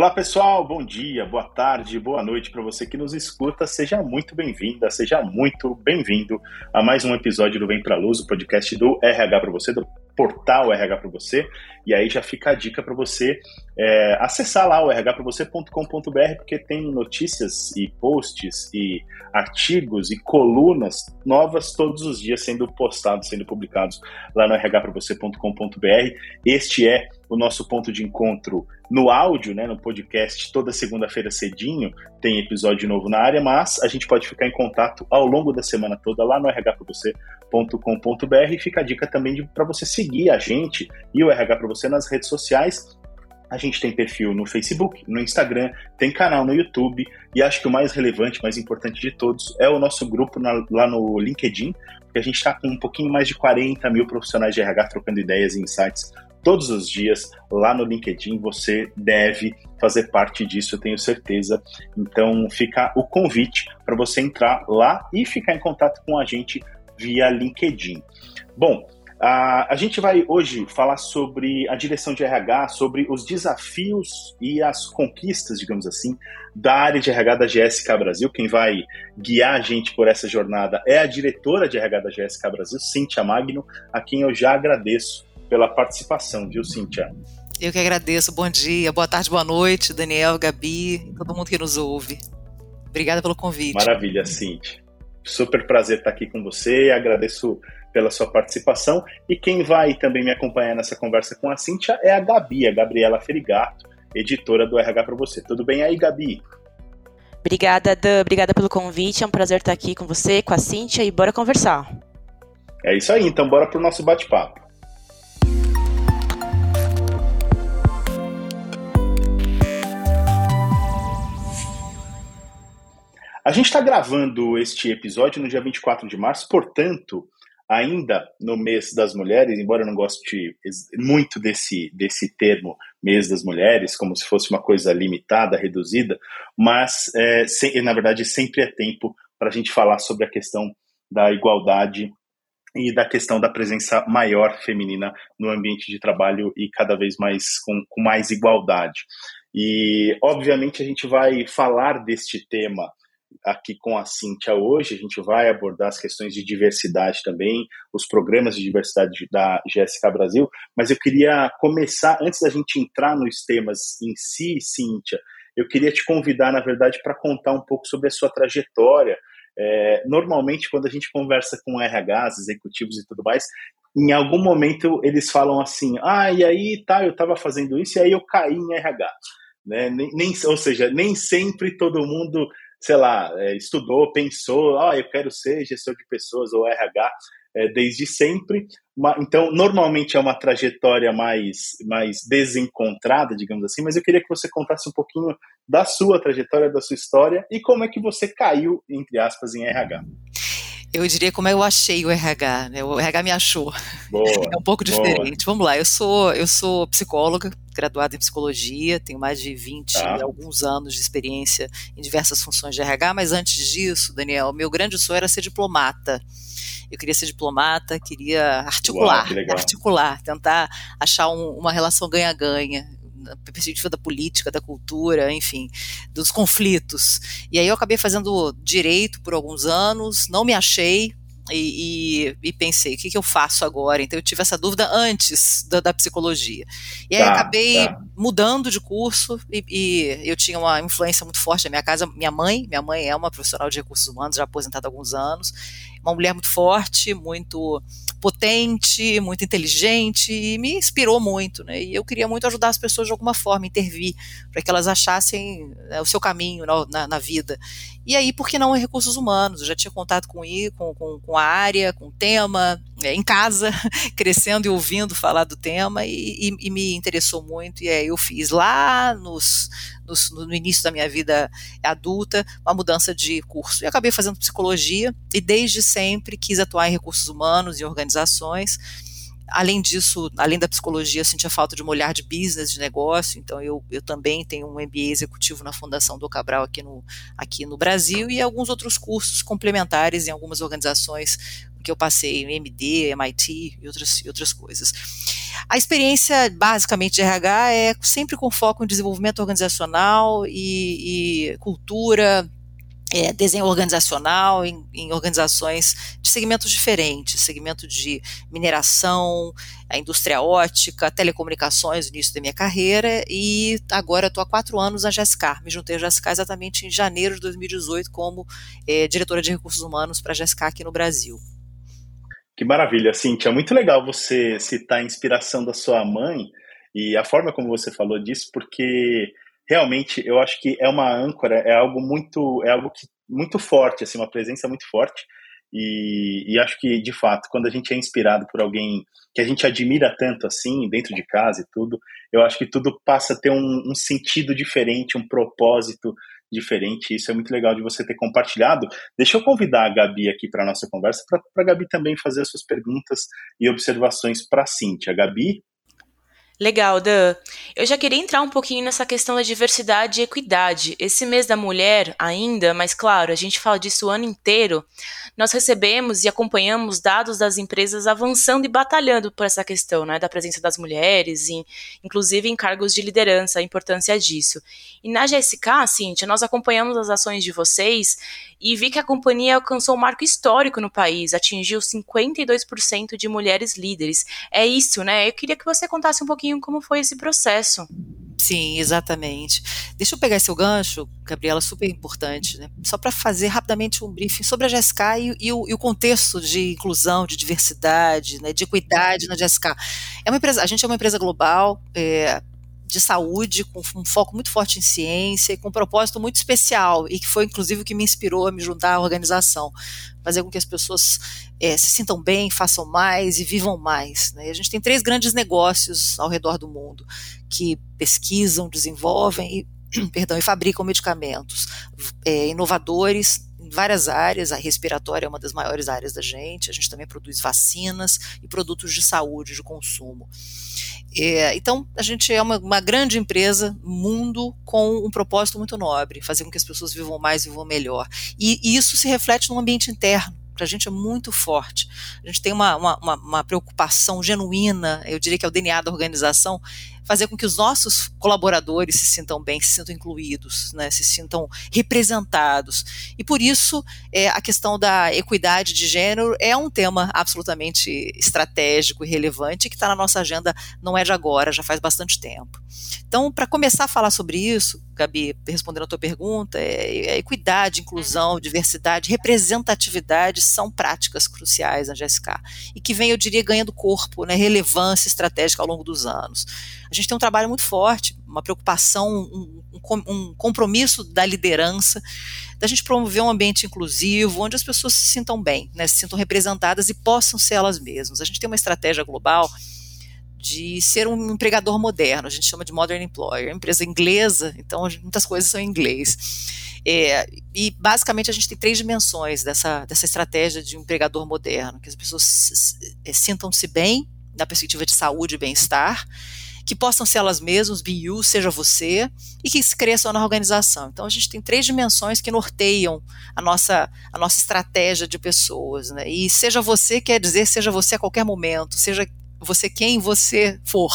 Olá pessoal, bom dia, boa tarde, boa noite para você que nos escuta. Seja muito bem-vinda, seja muito bem-vindo a mais um episódio do Vem Pra Luz, o podcast do RH para você, do portal RH para você. E aí já fica a dica para você é, acessar lá o rhpravocê.com.br, porque tem notícias e posts e artigos e colunas novas todos os dias sendo postados, sendo publicados lá no rhpravocê.com.br. Este é o nosso ponto de encontro no áudio, né, no podcast, toda segunda-feira cedinho tem episódio novo na área, mas a gente pode ficar em contato ao longo da semana toda lá no rhpravocê.com.br e fica a dica também para você seguir a gente e o RH para você nas redes sociais. A gente tem perfil no Facebook, no Instagram, tem canal no YouTube e acho que o mais relevante, mais importante de todos é o nosso grupo na, lá no LinkedIn, porque a gente está com um pouquinho mais de 40 mil profissionais de RH trocando ideias e insights todos os dias lá no LinkedIn. Você deve fazer parte disso, eu tenho certeza. Então fica o convite para você entrar lá e ficar em contato com a gente via LinkedIn. Bom, a, a gente vai hoje falar sobre a direção de RH, sobre os desafios e as conquistas, digamos assim, da área de RH da GSK Brasil. Quem vai guiar a gente por essa jornada é a diretora de RH da GSK Brasil, Cíntia Magno, a quem eu já agradeço pela participação, viu, Cíntia? Eu que agradeço. Bom dia, boa tarde, boa noite, Daniel, Gabi, todo mundo que nos ouve. Obrigada pelo convite. Maravilha, Cíntia. Super prazer estar aqui com você. Agradeço pela sua participação. E quem vai também me acompanhar nessa conversa com a Cíntia é a Gabi, a Gabriela Ferigato, editora do RH para você. Tudo bem aí, Gabi? Obrigada, Dan. Obrigada pelo convite. É um prazer estar aqui com você, com a Cíntia e bora conversar. É isso aí, então bora para o nosso bate-papo. A gente está gravando este episódio no dia 24 de março, portanto, ainda no mês das mulheres, embora eu não goste muito desse, desse termo mês das mulheres, como se fosse uma coisa limitada, reduzida, mas é, na verdade sempre é tempo para a gente falar sobre a questão da igualdade e da questão da presença maior feminina no ambiente de trabalho e cada vez mais com, com mais igualdade. E, obviamente, a gente vai falar deste tema aqui com a Cintia hoje. A gente vai abordar as questões de diversidade também, os programas de diversidade da GSK Brasil, mas eu queria começar, antes da gente entrar nos temas em si, Cintia, eu queria te convidar, na verdade, para contar um pouco sobre a sua trajetória. É, normalmente, quando a gente conversa com RHs, executivos e tudo mais, em algum momento eles falam assim: ah, e aí tá, eu estava fazendo isso e aí eu caí em RH. Né? Nem, nem, ou seja, nem sempre todo mundo sei lá, é, estudou, pensou, ah, eu quero ser gestor de pessoas ou RH é, desde sempre. Então, normalmente é uma trajetória mais, mais desencontrada, digamos assim, mas eu queria que você contasse um pouquinho da sua trajetória, da sua história e como é que você caiu, entre aspas, em RH eu diria como eu achei o RH, né? O RH me achou. Boa, é um pouco diferente. Boa. Vamos lá, eu sou eu sou psicóloga, graduada em psicologia, tenho mais de 20 tá. e alguns anos de experiência em diversas funções de RH, mas antes disso, Daniel, meu grande sonho era ser diplomata. Eu queria ser diplomata, queria articular, Uau, articular, tentar achar um, uma relação ganha-ganha na perspectiva da política, da cultura, enfim, dos conflitos. E aí eu acabei fazendo direito por alguns anos, não me achei, e, e, e, pensei, o que, que, eu faço agora? Então eu tive essa dúvida antes da, da psicologia. E aí tá, acabei tá. mudando de curso e, e, eu tinha uma influência muito forte na minha casa. Minha mãe, minha mãe é uma profissional de recursos humanos, já aposentada há alguns anos, uma mulher muito forte, muito potente, muito inteligente e me inspirou muito, né? E eu queria muito ajudar as pessoas de alguma forma, intervir, para que elas achassem né, o seu caminho na, na, na, vida. E aí, por que não em recursos humanos? Eu já tinha contato com, com, com, com a área, com tema, é, em casa, crescendo e ouvindo falar do tema, e, e, e me interessou muito. E aí eu fiz lá nos, nos, no início da minha vida adulta uma mudança de curso. E acabei fazendo psicologia, e desde sempre quis atuar em recursos humanos e organizações além disso, além da psicologia, eu sentia falta de um olhar de business, de negócio, então eu, eu também tenho um MBA executivo na Fundação do Cabral aqui no, aqui no Brasil e alguns outros cursos complementares em algumas organizações que eu passei, MD, MIT e outras, e outras coisas. A experiência basicamente de RH é sempre com foco em desenvolvimento organizacional e, e cultura, é, desenho organizacional em, em, organizações de segmentos diferentes, segmento de mineração, a indústria ótica, telecomunicações, no início da minha carreira, e agora estou há quatro anos na GSK. Me juntei à GSK exatamente em janeiro de 2018 como é, diretora de recursos humanos para a GSK aqui no Brasil. Que maravilha, Cintia. Muito legal você citar a inspiração da sua mãe e a forma como você falou disso, porque realmente eu acho que é uma âncora, é algo muito, é algo que, muito forte, assim, uma presença muito forte. E, e, acho que, de fato, quando a gente é inspirado por alguém que a gente admira tanto assim, dentro de casa e tudo, eu acho que tudo passa a ter um, um sentido diferente, um propósito diferente. Isso é muito legal de você ter compartilhado. Deixa eu convidar a Gabi aqui para a nossa conversa, para a Gabi também fazer as suas perguntas e observações para a Cintia. Gabi? Legal, Dan. Eu já queria entrar um pouquinho nessa questão da diversidade e equidade. Esse mês da mulher, ainda, mas claro, a gente fala disso o ano inteiro, nós recebemos e acompanhamos dados das empresas avançando e batalhando por essa questão, né, da presença das mulheres, em, inclusive em cargos de liderança, a importância disso. E na GSK, Cintia, nós acompanhamos as ações de vocês e vi que a companhia alcançou um marco histórico no país, atingiu 52% de mulheres líderes. É isso, né? Eu queria que você contasse um pouquinho pouquinho como foi esse processo. Sim, exatamente. Deixa eu pegar esse gancho, Gabriela, super importante, né? só para fazer rapidamente um briefing sobre a GSK e, e, o, e, o, contexto de inclusão, de diversidade, né, de equidade na GSK. É uma empresa, a gente é uma empresa global, é, de saúde, com um foco muito forte em ciência e com um propósito muito especial, e que foi inclusive o que me inspirou a me juntar à organização. Fazer com que as pessoas é, se sintam bem, façam mais e vivam mais. Né? a gente tem três grandes negócios ao redor do mundo que pesquisam, desenvolvem e, perdão, e fabricam medicamentos é, inovadores em várias áreas, a respiratória é uma das maiores áreas da gente, a gente também produz vacinas e produtos de saúde, de consumo. É, então, a gente é uma, uma, grande empresa, mundo, com um propósito muito nobre, fazer com que as pessoas vivam mais, vivam melhor. E, e isso se reflete no ambiente interno para a gente é muito forte. A gente tem uma, uma, uma, preocupação genuína, eu diria que é o DNA da organização, fazer com que os nossos colaboradores se sintam bem, se sintam incluídos, né, se sintam representados. E por isso é, a questão da equidade de gênero é um tema absolutamente estratégico e relevante que está na nossa agenda não é de agora, já faz bastante tempo. Então, para começar a falar sobre isso, Gabi, respondendo a tua pergunta, é, é equidade, inclusão, diversidade, representatividade são práticas cruciais na GSK e que vem, eu diria, ganhando corpo, né, relevância estratégica ao longo dos anos. A gente tem um trabalho muito forte, uma preocupação, um, um, um compromisso da liderança, da gente promover um ambiente inclusivo, onde as pessoas se sintam bem, né, se sintam representadas e possam ser elas mesmas. A gente tem uma estratégia global de ser um empregador moderno, a gente chama de modern employer, empresa inglesa, então muitas coisas são em inglês. É, e basicamente a gente tem três dimensões dessa, dessa estratégia de um empregador moderno, que as pessoas sintam-se bem, da perspectiva de saúde e bem-estar, que possam ser elas mesmas, be you, seja você, e que cresçam na organização. Então a gente tem três dimensões que norteiam a nossa, a nossa estratégia de pessoas. Né? E seja você quer dizer seja você a qualquer momento, seja você quem você for.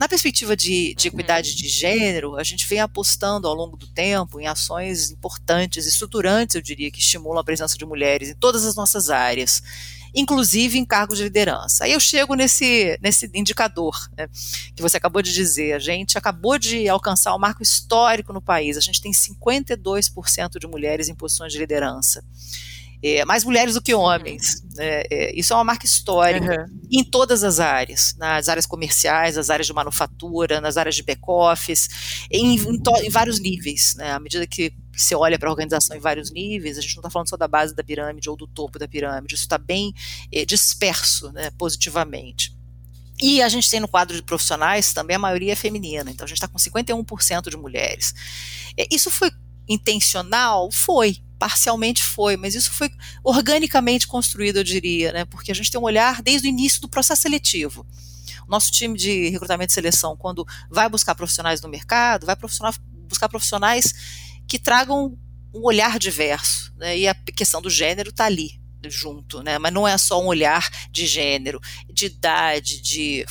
Na perspectiva de, de, equidade uhum. de gênero, a gente vem apostando ao longo do tempo em ações importantes, estruturantes, eu diria, que estimulam a presença de mulheres em todas as nossas áreas inclusive em cargos de liderança. Aí eu chego nesse, nesse indicador né, que você acabou de dizer. A gente acabou de alcançar o um marco histórico no país. A gente tem 52% de mulheres em posições de liderança. É, mais mulheres do que homens. Né? É, isso é uma marca histórica uhum. em todas as áreas, nas áreas comerciais, nas áreas de manufatura, nas áreas de back-office, em, em, em, vários níveis. Né? À medida que você olha para a organização em vários níveis, a gente não está falando só da base da pirâmide ou do topo da pirâmide, isso está bem é, disperso né, positivamente. E a gente tem no quadro de profissionais também a maioria é feminina, então a gente está com 51% de mulheres. É, isso foi intencional? Foi, parcialmente foi, mas isso foi organicamente construído, eu diria, né? Porque a gente tem um olhar desde o início do processo seletivo. O nosso time de recrutamento e seleção, quando vai buscar profissionais no mercado, vai buscar profissionais que tragam um olhar diverso, né? E a questão do gênero está ali. junto, né? Mas não é só um olhar de gênero, de idade, de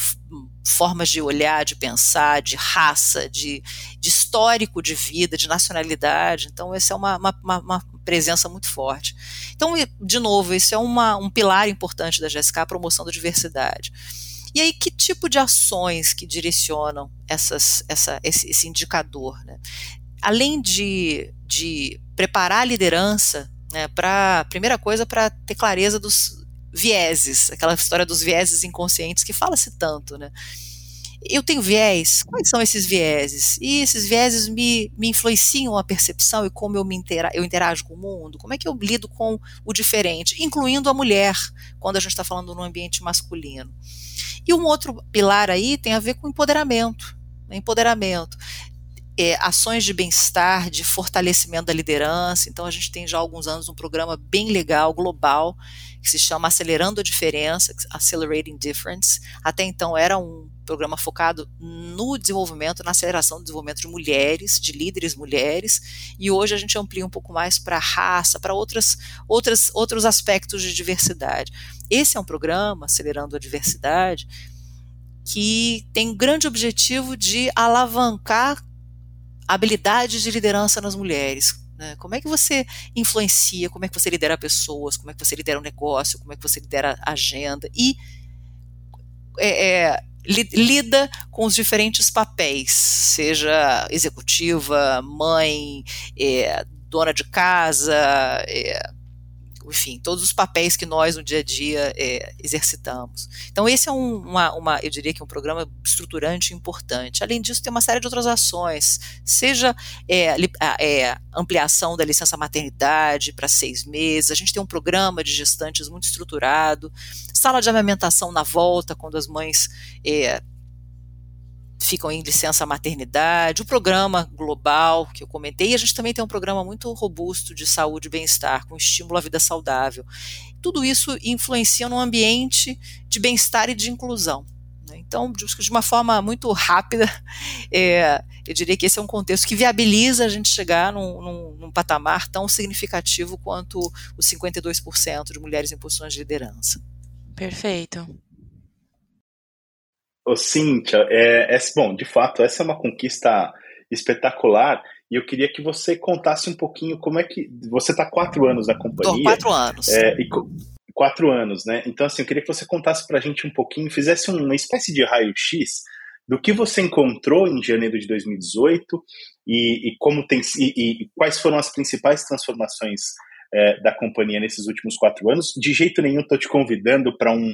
formas de olhar, de pensar, de raça, de, de histórico de vida, de nacionalidade. Então, essa é uma, uma, uma, presença muito forte. Então, de novo, esse é uma, um pilar importante da GSK, a promoção da diversidade. E aí, que tipo de ações que direcionam essas, essa, esse, esse indicador? Né? Além de, de preparar a liderança, né, para primeira coisa, para ter clareza dos vieses, aquela história dos vieses inconscientes que fala-se tanto, né? Eu tenho viés, quais são esses vieses? E esses vieses me, me influenciam a percepção e como eu, me intera eu interajo com o mundo? Como é que eu lido com o diferente, incluindo a mulher, quando a gente está falando no ambiente masculino? E um outro pilar aí tem a ver com empoderamento. Né? Empoderamento. É, ações de bem-estar, de fortalecimento da liderança. Então, a gente tem já há alguns anos um programa bem legal, global, que se chama Acelerando a Diferença, Accelerating Difference. Até então era um programa focado no desenvolvimento, na aceleração do desenvolvimento de mulheres, de líderes mulheres, e hoje a gente amplia um pouco mais para raça, para outras, outras, outros aspectos de diversidade. Esse é um programa, Acelerando a Diversidade, que tem um grande objetivo de alavancar habilidades de liderança nas mulheres. Né? Como é que você influencia, como é que você lidera pessoas, como é que você lidera um negócio, como é que você lidera a agenda e é, é, lida com os diferentes papéis, seja executiva, mãe, é, dona de casa, é, enfim, todos os papéis que nós no dia a dia é, exercitamos. Então esse é um, uma, uma, eu diria que um programa estruturante importante. Além disso, tem uma série de outras ações, seja é, é, ampliação da licença maternidade para seis meses, a gente tem um programa de gestantes muito estruturado, sala de amamentação na volta, quando as mães é, ficam em licença maternidade, o programa global que eu comentei, e a gente também tem um programa muito robusto de saúde e bem-estar, com estímulo à vida saudável. Tudo isso influencia no ambiente de bem-estar e de inclusão. Né? Então, de uma forma muito rápida, é, eu diria que esse é um contexto que viabiliza a gente chegar num, num, num patamar tão significativo quanto os 52% de mulheres em posições de liderança. Perfeito. Ô, Cíntia, é, é, bom, de fato, essa é uma conquista espetacular e eu queria que você contasse um pouquinho como é que. Você está quatro anos na companhia. Tô, quatro anos. É, e, quatro anos, né? Então, assim, eu queria que você contasse para a gente um pouquinho, fizesse uma espécie de raio-x do que você encontrou em janeiro de 2018 e, e como tem e, e, quais foram as principais transformações é, da companhia nesses últimos quatro anos. De jeito nenhum estou te convidando para um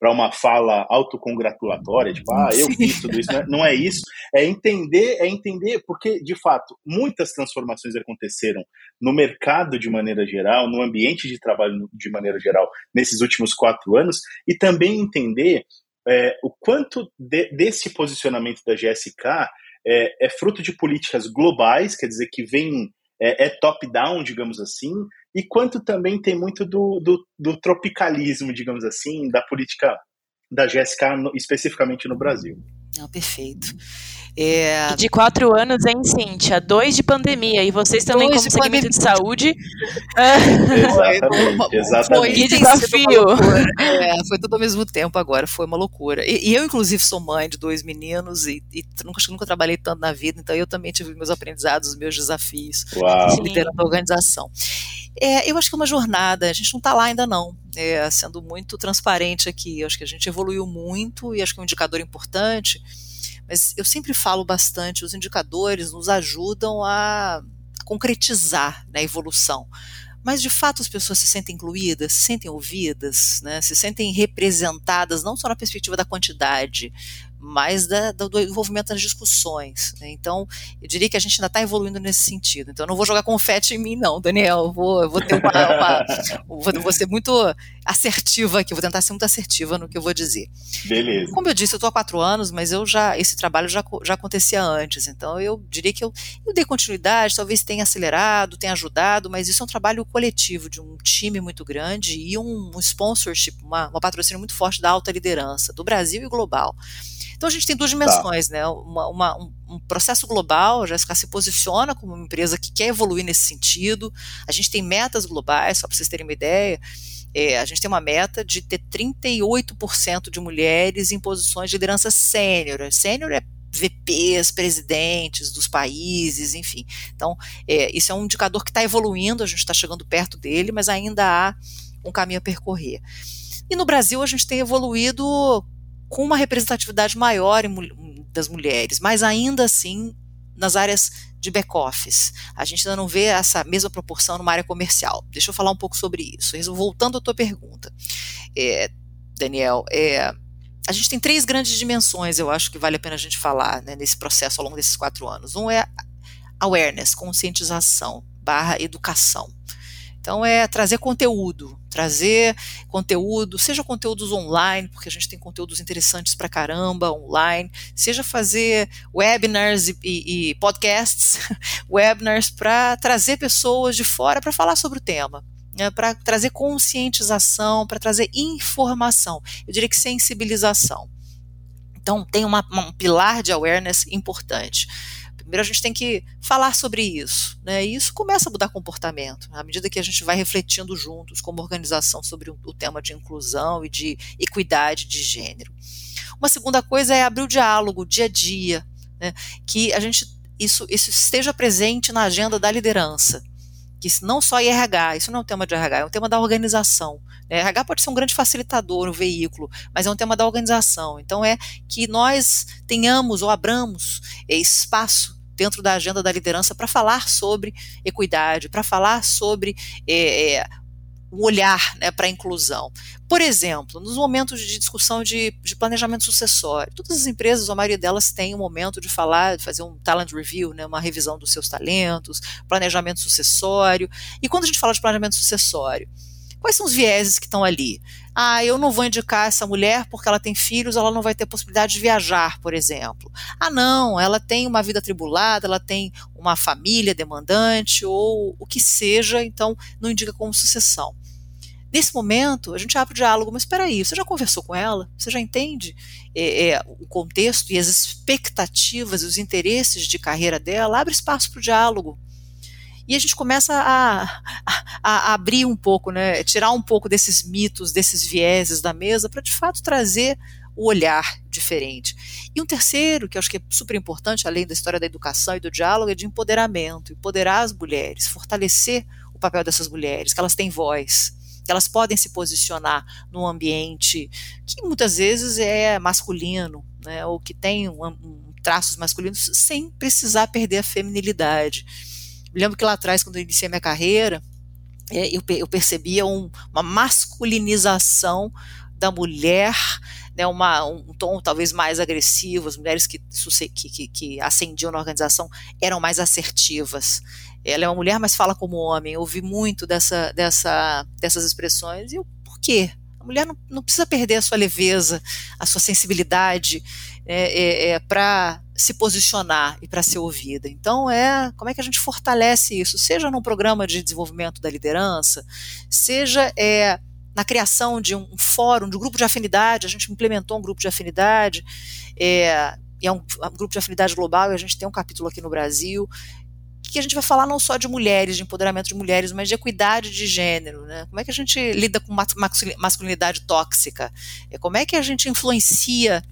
para uma fala autocongratulatória, tipo, ah, eu fiz tudo isso. Não é isso. É entender, é entender, porque, de fato, muitas transformações aconteceram no mercado de maneira geral, no ambiente de trabalho de maneira geral, nesses últimos quatro anos, e também entender é, o quanto de, desse posicionamento da GSK é, é fruto de políticas globais, quer dizer, que vem é, é top-down, digamos assim, e quanto também tem muito do, do, do, tropicalismo, digamos assim, da política da GSK, no, especificamente no Brasil. Não, perfeito. É... De quatro anos, hein, Cíntia? Dois de pandemia. E vocês também, Dois como de segmento pandemia. de saúde. exatamente, exatamente. Foi desafio. É, foi tudo ao mesmo tempo agora, foi uma loucura. E, e eu, inclusive, sou mãe de dois meninos e, e nunca, nunca trabalhei tanto na vida, então eu também tive meus aprendizados, meus desafios Uau. liderando a organização. É, eu acho que é uma jornada, a gente não está lá ainda não. É, sendo muito transparente aqui, eu acho que a gente evoluiu muito e acho que é um indicador importante mas eu sempre falo bastante, os indicadores nos ajudam a concretizar né, a evolução. Mas de fato as pessoas se sentem incluídas, se sentem ouvidas, né, se sentem representadas, não só na perspectiva da quantidade, mais da, do, envolvimento nas discussões. Né? Então, eu diria que a gente ainda está evoluindo nesse sentido. Então, eu não vou jogar confete em mim, não, Daniel. Eu vou, eu vou ter uma, uma vou, vou, ser muito assertiva aqui, vou tentar ser muito assertiva no que eu vou dizer. Beleza. Como eu disse, eu estou há quatro anos, mas eu já esse trabalho já, já acontecia antes. Então, eu diria que eu, eu dei continuidade, talvez tenha acelerado, tenha ajudado, mas isso é um trabalho coletivo de um time muito grande e um, um sponsorship, uma, uma patrocínio muito forte da alta liderança do Brasil e global. Então a gente tem duas dimensões, tá. né? Uma, uma, um, processo global, a Jéssica se posiciona como uma empresa que quer evoluir nesse sentido. A gente tem metas globais, só para vocês terem uma ideia. é, a gente tem uma meta de ter 38% de mulheres em posições de liderança sênior. Sênior é VPs, presidentes dos países, enfim. Então, é, isso é um indicador que está evoluindo, a gente está chegando perto dele, mas ainda há um caminho a percorrer. E no Brasil, a gente tem evoluído com uma representatividade maior em, das mulheres, mas ainda assim nas áreas de back-office. A gente ainda não vê essa mesma proporção numa área comercial. Deixa eu falar um pouco sobre isso. Voltando à tua pergunta, é, Daniel, é, a gente tem três grandes dimensões, eu acho que vale a pena a gente falar né, nesse processo ao longo desses quatro anos. Um é awareness, conscientização, barra educação. Então é trazer conteúdo, trazer conteúdo, seja conteúdos online, porque a gente tem conteúdos interessantes para caramba online, seja fazer webinars e, e, e podcasts, webinars para trazer pessoas de fora para falar sobre o tema. Né, para trazer conscientização, para trazer informação, eu diria que sensibilização. Então, tem uma, um pilar de awareness importante. Primeiro a gente tem que falar sobre isso, né? E isso começa a mudar comportamento, à medida que a gente vai refletindo juntos como organização sobre o, tema de inclusão e de equidade de gênero. Uma segunda coisa é abrir o diálogo, dia a dia, né? Que a gente isso, isso esteja presente na agenda da liderança que não só RH, isso não é um tema de RH, é um tema da organização. Né? RH pode ser um grande facilitador, um veículo, mas é um tema da organização. Então é que nós tenhamos ou abramos espaço dentro da agenda da liderança para falar sobre equidade, para falar sobre é, é, um olhar né, para a inclusão. Por exemplo, nos momentos de discussão de, de, planejamento sucessório, todas as empresas, a maioria delas tem um momento de falar, de fazer um talent review, né, uma revisão dos seus talentos, planejamento sucessório. E quando a gente fala de planejamento sucessório, quais são os vieses que estão ali? Ah, eu não vou indicar essa mulher porque ela tem filhos, ela não vai ter possibilidade de viajar, por exemplo. Ah, não, ela tem uma vida tribulada, ela tem uma família demandante ou o que seja, então não indica como sucessão. Nesse momento, a gente abre o diálogo, mas espera aí, você já conversou com ela? Você já entende é, é, o contexto e as expectativas e os interesses de carreira dela? Abre espaço para o diálogo e a gente começa a, a, abrir um pouco, né, tirar um pouco desses mitos, desses vieses da mesa, para de fato trazer o olhar diferente. E um terceiro, que eu acho que é super importante, além da história da educação e do diálogo, é de empoderamento, empoderar as mulheres, fortalecer o papel dessas mulheres, que elas têm voz, que elas podem se posicionar num ambiente que muitas vezes é masculino, né, ou que tem um, um, traços masculinos, sem precisar perder a feminilidade. Lembro que lá atrás, quando eu iniciei minha carreira, é, eu, eu, percebia um, uma masculinização da mulher, né, uma, um tom talvez mais agressivo, as mulheres que, que, que, ascendiam na organização eram mais assertivas. Ela é uma mulher, mas fala como homem. Eu ouvi muito dessa, dessa, dessas expressões. E eu, por quê? A mulher não, não precisa perder a sua leveza, a sua sensibilidade é, é, é para se posicionar e para ser ouvida. Então, é como é que a gente fortalece isso, seja num programa de desenvolvimento da liderança, seja é, na criação de um, um fórum, de um grupo de afinidade, a gente implementou um grupo de afinidade, é, e é um, um grupo de afinidade global, e a gente tem um capítulo aqui no Brasil, que a gente vai falar não só de mulheres, de empoderamento de mulheres, mas de equidade de gênero, né? Como é que a gente lida com masculinidade tóxica? É, como é que a gente influencia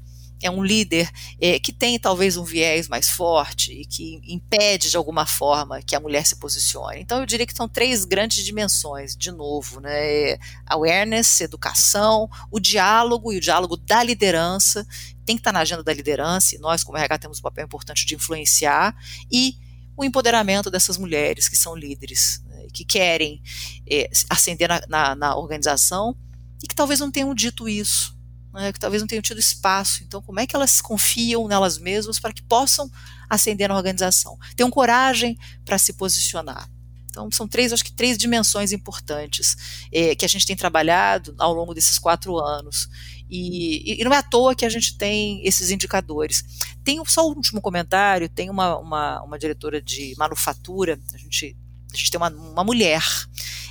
é um líder é, que tem talvez um viés mais forte e que impede de alguma forma que a mulher se posicione. Então eu diria que são três grandes dimensões, de novo, né? É awareness, educação, o diálogo e o diálogo da liderança tem que estar na agenda da liderança e nós como RH temos um papel importante de influenciar e o empoderamento dessas mulheres que são líderes, né, que querem é, ascender na, na, na organização e que talvez não tenham dito isso né, que talvez não tenham tido espaço. Então, como é que elas confiam nelas mesmas para que possam ascender na organização? Tenham coragem para se posicionar. Então, são três, acho que três dimensões importantes é, que a gente tem trabalhado ao longo desses quatro anos. E, e, não é à toa que a gente tem esses indicadores. Tem só um último comentário: tem uma, uma, uma diretora de manufatura, a gente, a gente tem uma, uma mulher,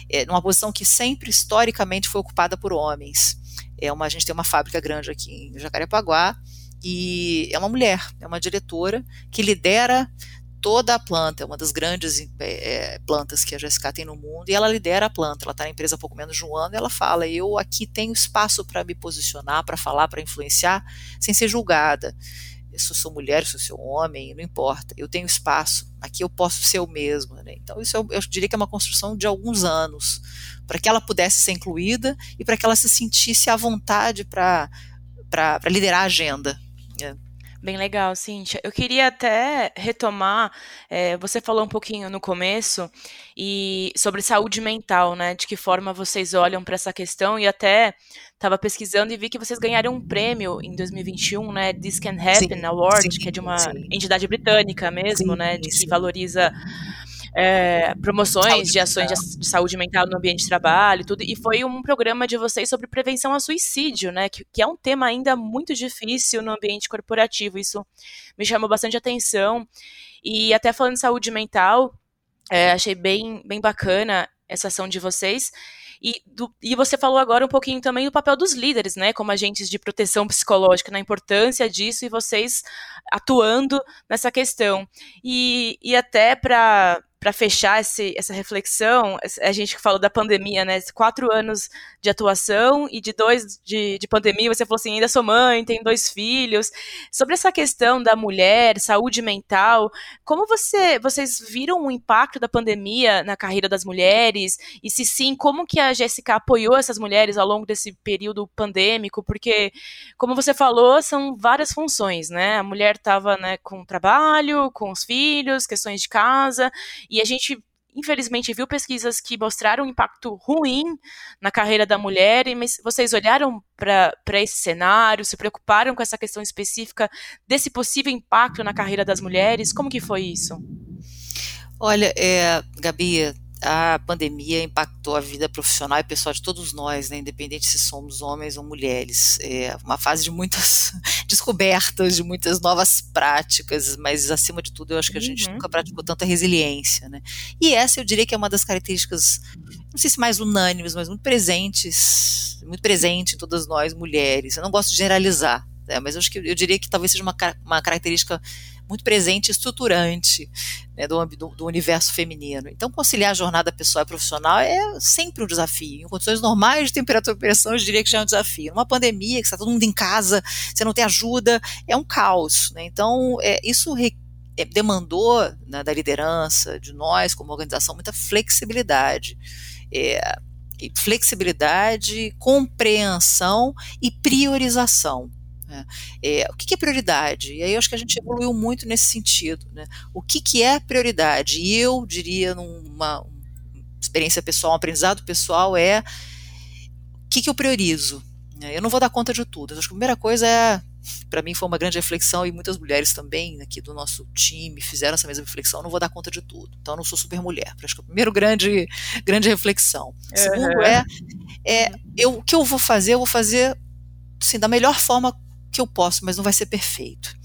é, numa posição que sempre historicamente foi ocupada por homens. É uma, a gente tem uma fábrica grande aqui em Jacarepaguá e é uma mulher, é uma diretora que lidera toda a planta, é uma das grandes é, plantas que a GSK tem no mundo, e ela lidera a planta. Ela está na empresa há pouco menos de um ano e ela fala: eu aqui tenho espaço para me posicionar, para falar, para influenciar, sem ser julgada. Se eu sou mulher, se eu sou homem, não importa. Eu tenho espaço. Aqui eu posso ser eu mesma. Né? Então, isso eu, eu diria que é uma construção de alguns anos, para que ela pudesse ser incluída e para que ela se sentisse à vontade para liderar a agenda. Bem legal, Cíntia. Eu queria até retomar, é, você falou um pouquinho no começo e sobre saúde mental, né? De que forma vocês olham para essa questão e até estava pesquisando e vi que vocês ganharam um prêmio em 2021, né? This Can Happen sim, Award, sim, que é de uma sim. entidade britânica mesmo, né? De que valoriza é, promoções saúde de ações de, de, saúde mental no ambiente de trabalho, tudo, e foi um programa de vocês sobre prevenção a suicídio, né, que, que é um tema ainda muito difícil no ambiente corporativo, isso me chamou bastante atenção, e até falando de saúde mental, é, achei bem, bem bacana essa ação de vocês, e, do, e você falou agora um pouquinho também do papel dos líderes, né, como agentes de proteção psicológica, na importância disso e vocês atuando nessa questão. E, e até para para fechar esse, essa reflexão, a gente falou da pandemia, né? Quatro anos de atuação e de dois de, de pandemia, você falou assim, ainda sou mãe, tenho dois filhos. Sobre essa questão da mulher, saúde mental, como você, vocês viram o impacto da pandemia na carreira das mulheres? E se sim, como que a Jéssica apoiou essas mulheres ao longo desse período pandêmico? Porque, como você falou, são várias funções, né? A mulher estava né, com trabalho, com os filhos, questões de casa, e a gente infelizmente viu pesquisas que mostraram um impacto ruim na carreira da mulher, mas vocês olharam para esse cenário, se preocuparam com essa questão específica desse possível impacto na carreira das mulheres? Como que foi isso? Olha, é, Gabi, a pandemia impactou a vida profissional e pessoal de todos nós, né, independente se somos homens ou mulheres. É uma fase de muitas descobertas, de muitas novas práticas, mas acima de tudo eu acho que a gente uhum. nunca praticou tanta resiliência. Né? E essa eu diria que é uma das características, não sei se mais unânimes, mas muito presentes, muito presente em todas nós mulheres. Eu não gosto de generalizar, né, mas eu acho que eu diria que talvez seja uma, uma característica muito presente e estruturante né, do, do, do, universo feminino. Então, conciliar a jornada pessoal e profissional é sempre um desafio. Em condições normais de temperatura e pressão, eu diria que já é um desafio. Numa pandemia, que está todo mundo em casa, você não tem ajuda, é um caos. Né? Então, é, isso re, é, demandou né, da liderança, de nós como organização, muita flexibilidade. É, flexibilidade, compreensão e priorização. Né? É, o que, que, é prioridade? E aí eu acho que a gente evoluiu muito nesse sentido. Né? O que, que é prioridade? E eu diria, numa experiência pessoal, um aprendizado pessoal, é o que, que eu priorizo? Né? Eu não vou dar conta de tudo. Eu acho que a primeira coisa é para mim foi uma grande reflexão e muitas mulheres também aqui do nosso time fizeram essa mesma reflexão. Eu não vou dar conta de tudo, então eu não sou super mulher. Acho que é a primeira grande, grande reflexão. Uhum. Segundo é, é eu, o que eu vou fazer, eu vou fazer assim, da melhor forma que eu posso, mas não vai ser perfeito.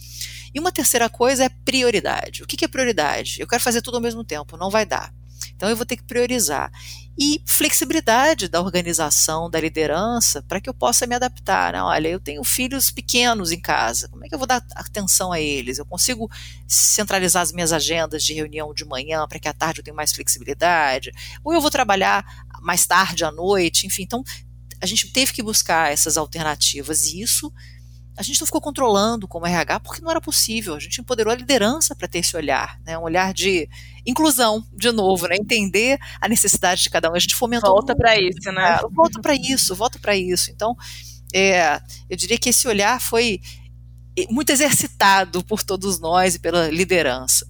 E uma terceira coisa é prioridade. O que é prioridade? Eu quero fazer tudo ao mesmo tempo, não vai dar. Então eu vou ter que priorizar. E flexibilidade da organização, da liderança, para que eu possa me adaptar. Né? Olha, eu tenho filhos pequenos em casa, como é que eu vou dar atenção a eles? Eu consigo centralizar as minhas agendas de reunião de manhã para que à tarde eu tenha mais flexibilidade? Ou eu vou trabalhar mais tarde à noite? Enfim, então a gente teve que buscar essas alternativas e isso a gente não ficou controlando como RH porque não era possível. A gente empoderou a liderança para ter esse olhar, né? um olhar de inclusão, de novo, né? entender a necessidade de cada um. A gente fomentou. Volta para isso, né? Volta para isso, volta para isso. Então, é, eu diria que esse olhar foi muito exercitado por todos nós e pela liderança.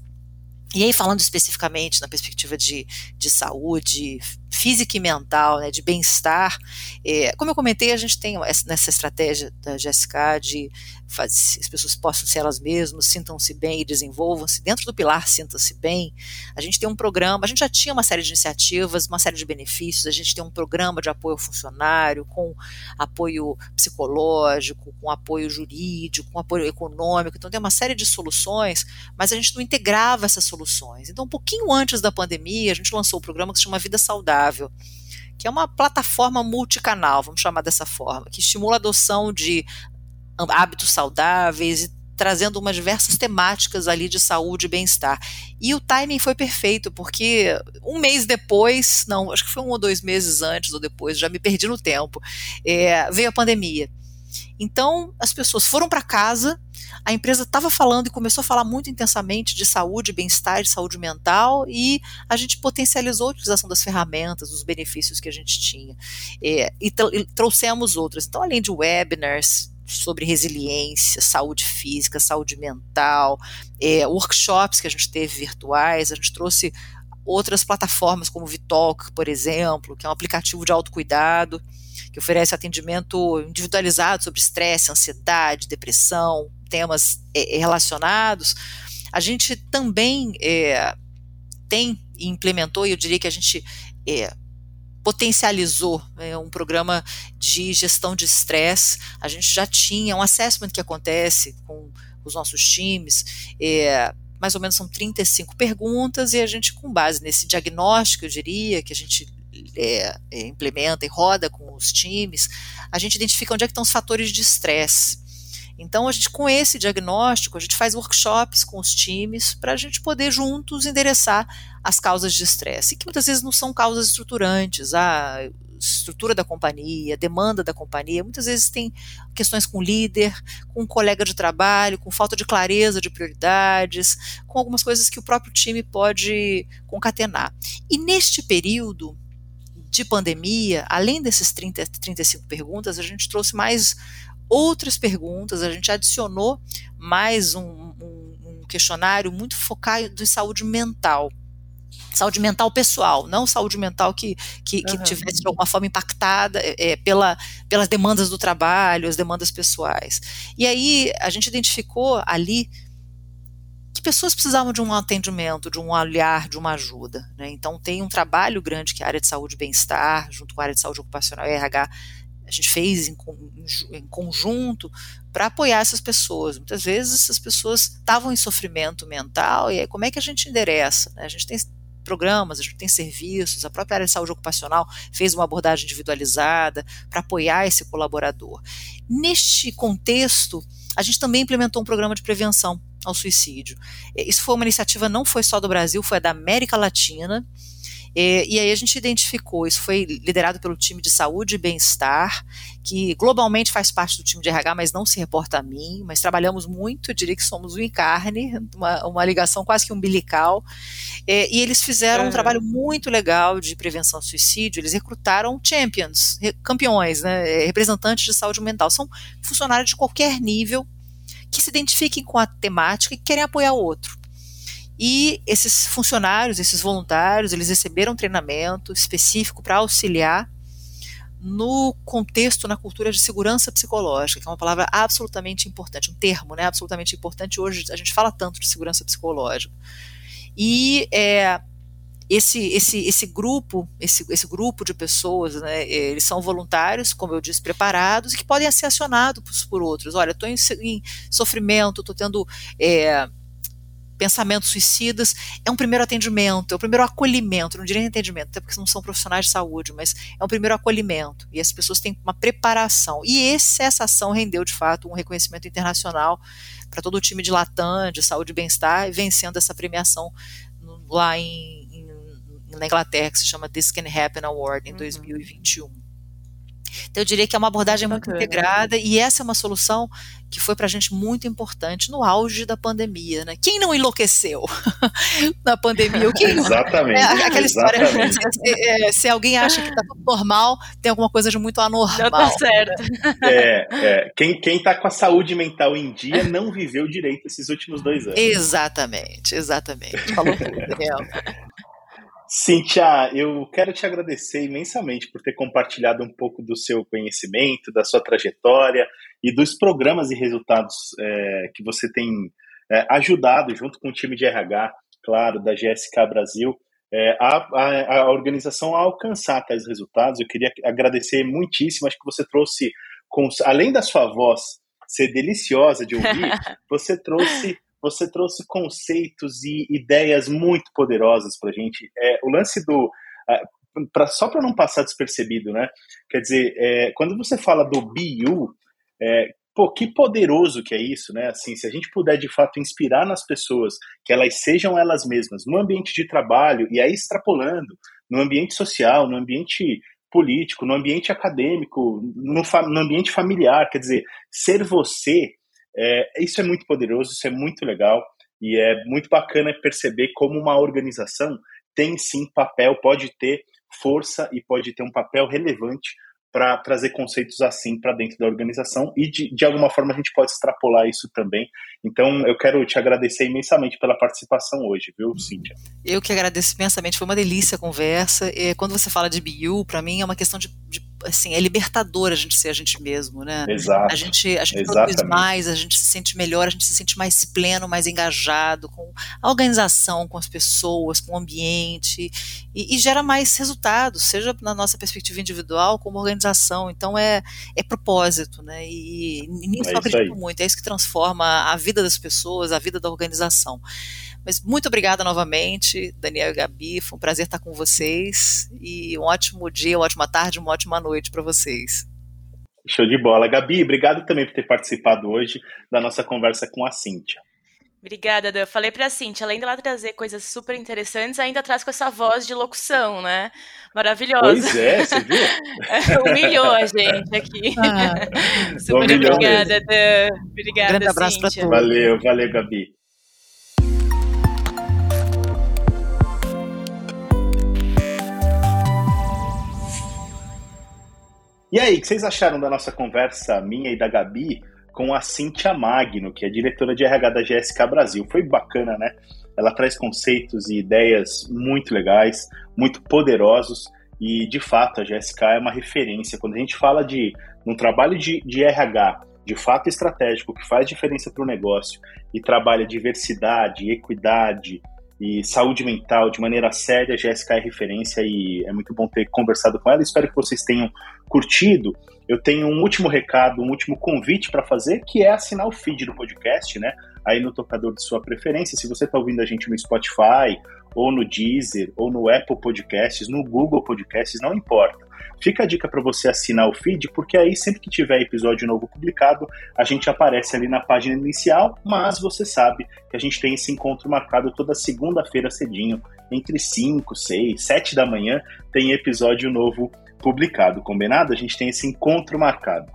E aí, falando especificamente na perspectiva de, de saúde física e mental, né, de bem-estar, é, como eu comentei, a gente tem nessa estratégia da GSK de faz, as pessoas possam ser elas mesmas, sintam-se bem e desenvolvam-se. Dentro do pilar Sinta-se Bem, a gente tem um programa, a gente já tinha uma série de iniciativas, uma série de benefícios, a gente tem um programa de apoio ao funcionário, com apoio psicológico, com apoio jurídico, com apoio econômico, então tem uma série de soluções, mas a gente não integrava essas soluções. Então, um pouquinho antes da pandemia, a gente lançou o um programa que se chama Vida Saudável, que é uma plataforma multicanal, vamos chamar dessa forma, que estimula a adoção de hábitos saudáveis e trazendo umas diversas temáticas ali de saúde e bem-estar. E o timing foi perfeito, porque um mês depois, não, acho que foi um ou dois meses antes ou depois, já me perdi no tempo, é, veio a pandemia. Então, as pessoas foram para casa, a empresa estava falando e começou a falar muito intensamente de saúde, bem-estar, de saúde mental, e a gente potencializou a utilização das ferramentas, os benefícios que a gente tinha. É, e, e trouxemos outras. Então, além de webinars, sobre resiliência, saúde física, saúde mental, é, workshops que a gente teve virtuais, a gente trouxe outras plataformas como o Vitalk, por exemplo, que é um aplicativo de autocuidado, que oferece atendimento individualizado sobre estresse, ansiedade, depressão, temas é, relacionados. A gente também é, tem e implementou, e eu diria que a gente é, potencializou né, um programa de gestão de estresse. A gente já tinha um assessment que acontece com os nossos times, é, mais ou menos são 35 perguntas, e a gente, com base nesse diagnóstico, eu diria, que a gente é, é, implementa e roda com os times, a gente identifica onde é que estão os fatores de estresse. Então, a gente, com esse diagnóstico, a gente faz workshops com os times para a gente poder juntos endereçar as causas de estresse, que muitas vezes não são causas estruturantes, a estrutura da companhia, demanda da companhia, muitas vezes tem questões com líder, com um colega de trabalho, com falta de clareza de prioridades, com algumas coisas que o próprio time pode concatenar. E neste período, de pandemia, além desses 30, 35 perguntas, a gente trouxe mais outras perguntas, a gente adicionou mais um, um, um questionário muito focado em saúde mental. Saúde mental pessoal, não saúde mental que, que, que uhum. tivesse de alguma forma impactada é, pela, pelas demandas do trabalho, as demandas pessoais. E aí a gente identificou ali pessoas precisavam de um atendimento, de um olhar, de uma ajuda. Né? Então tem um trabalho grande que a área de saúde e bem-estar, junto com a área de saúde ocupacional e RH, a gente fez em, em conjunto para apoiar essas pessoas. Muitas vezes essas pessoas estavam em sofrimento mental e aí como é que a gente endereça? Né? A gente tem programas, a gente tem serviços, a própria área de saúde ocupacional fez uma abordagem individualizada para apoiar esse colaborador. Neste contexto, a gente também implementou um programa de prevenção ao suicídio. Isso foi uma iniciativa não foi só do Brasil, foi da América Latina. E, e, aí a gente identificou, isso foi liderado pelo time de saúde e bem-estar, que globalmente faz parte do time de RH, mas não se reporta a mim, mas trabalhamos muito, diria que somos um encarne, uma, uma ligação quase que umbilical, e eles fizeram uhum. um trabalho muito legal de prevenção ao suicídio, eles recrutaram champions, campeões, né, representantes de saúde mental, são funcionários de qualquer nível que se identifiquem com a temática e querem apoiar o outro. E esses funcionários, esses voluntários, eles receberam treinamento específico para auxiliar no contexto, na cultura de segurança psicológica, que é uma palavra absolutamente importante, um termo né, absolutamente importante. Hoje a gente fala tanto de segurança psicológica. E é, esse, esse, esse grupo, esse, esse grupo de pessoas, né, eles são voluntários, como eu disse, preparados, que podem ser acionados por outros. Olha, estou em, em, sofrimento, estou tendo. É, pensamentos suicidas, é um primeiro atendimento, é o um primeiro acolhimento, não diria atendimento, até porque não são profissionais de saúde, mas é um primeiro acolhimento, e as pessoas têm uma preparação. E esse, essa ação rendeu, de fato, um reconhecimento internacional para todo o time de Latam, de saúde e bem-estar, vencendo essa premiação lá em, na Inglaterra, que se chama This Can Happen Award, em uhum. 2021. Então, eu diria que é uma abordagem muito integrada e essa é uma solução que foi para a gente muito importante no auge da pandemia. Né? Quem não enlouqueceu na pandemia? Quem exatamente. É, aquela história, se, é, se, alguém acha que está tudo normal, tem alguma coisa de muito anormal. Já tá certo. É, é, quem está com a saúde mental em dia não viveu direito esses últimos dois anos. Exatamente, exatamente. Falou tudo, Daniel. Cintia, eu quero te agradecer imensamente por ter compartilhado um pouco do seu conhecimento, da sua trajetória e dos programas e resultados é, que você tem é, ajudado junto com o time de RH, claro, da GSK Brasil, é, a, a, a, organização a alcançar tais resultados. Eu queria agradecer muitíssimo, acho que você trouxe, com, além da sua voz ser deliciosa de ouvir, você trouxe você trouxe conceitos e ideias muito poderosas para a gente. É, o lance do. Uh, pra, só para não passar despercebido, né? Quer dizer, é, quando você fala do BU, é, pô, que poderoso que é isso, né? Assim, se a gente puder de fato inspirar nas pessoas que elas sejam elas mesmas no ambiente de trabalho e aí extrapolando no ambiente social, no ambiente político, no ambiente acadêmico, no, no ambiente familiar, quer dizer, ser você, é, isso é muito poderoso, isso é muito legal e é muito bacana perceber como uma organização tem sim papel, pode ter força e pode ter um papel relevante para trazer conceitos assim para dentro da organização e de, de alguma forma a gente pode extrapolar isso também. Então eu quero te agradecer imensamente pela participação hoje, viu, Cíntia? Eu que agradeço imensamente, foi uma delícia a conversa. E quando você fala de BU, para mim é uma questão de, de assim, é libertador a gente ser a gente mesmo, né? Exato. A gente, a gente produz mais, a gente se sente melhor, a gente se sente mais pleno, mais engajado com a organização, com as pessoas, com o ambiente e, e gera mais resultados, seja na nossa perspectiva individual como organização. Então é, é propósito, né? E, e nisso é eu acredito muito, é isso que transforma a vida das pessoas, a vida da organização. Mas muito obrigada novamente, Daniel e Gabi. Foi um prazer estar com vocês. E um ótimo dia, uma ótima tarde, uma ótima noite para vocês. Show de bola. Gabi, obrigado também por ter participado hoje da nossa conversa com a Cíntia. Obrigada, Dan. Falei pra Cintia, além dela trazer coisas super interessantes, ainda traz com essa voz de locução, né? Maravilhosa. Pois é, você viu? Humilhou a gente aqui. Ah, super obrigada, mesmo. Dan. Obrigada, um grande abraço para todos. Valeu, valeu, Gabi. E aí, o que vocês acharam da nossa conversa, minha e da Gabi, com a Cintia Magno, que é diretora de RH da GSK Brasil? Foi bacana, né? Ela traz conceitos e ideias muito legais, muito poderosos, e de fato a GSK é uma referência. Quando a gente fala de um trabalho de, de RH de fato estratégico, que faz diferença para o negócio e trabalha diversidade, equidade, e saúde mental de maneira séria. Jéssica é referência e é muito bom ter conversado com ela. Espero que vocês tenham curtido. Eu tenho um último recado, um último convite para fazer, que é assinar o feed do podcast, né? Aí no tocador de sua preferência. Se você está ouvindo a gente no Spotify, ou no Deezer, ou no Apple Podcasts, no Google Podcasts, não importa. Fica a dica para você assinar o feed, porque aí sempre que tiver episódio novo publicado, a gente aparece ali na página inicial, mas você sabe que a gente tem esse encontro marcado toda segunda-feira cedinho, entre 5, 6, 7 da manhã, tem episódio novo publicado, combinado? A gente tem esse encontro marcado.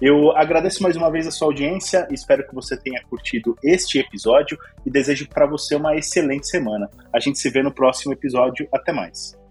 Eu agradeço mais uma vez a sua audiência, espero que você tenha curtido este episódio e desejo para você uma excelente semana. A gente se vê no próximo episódio. Até mais.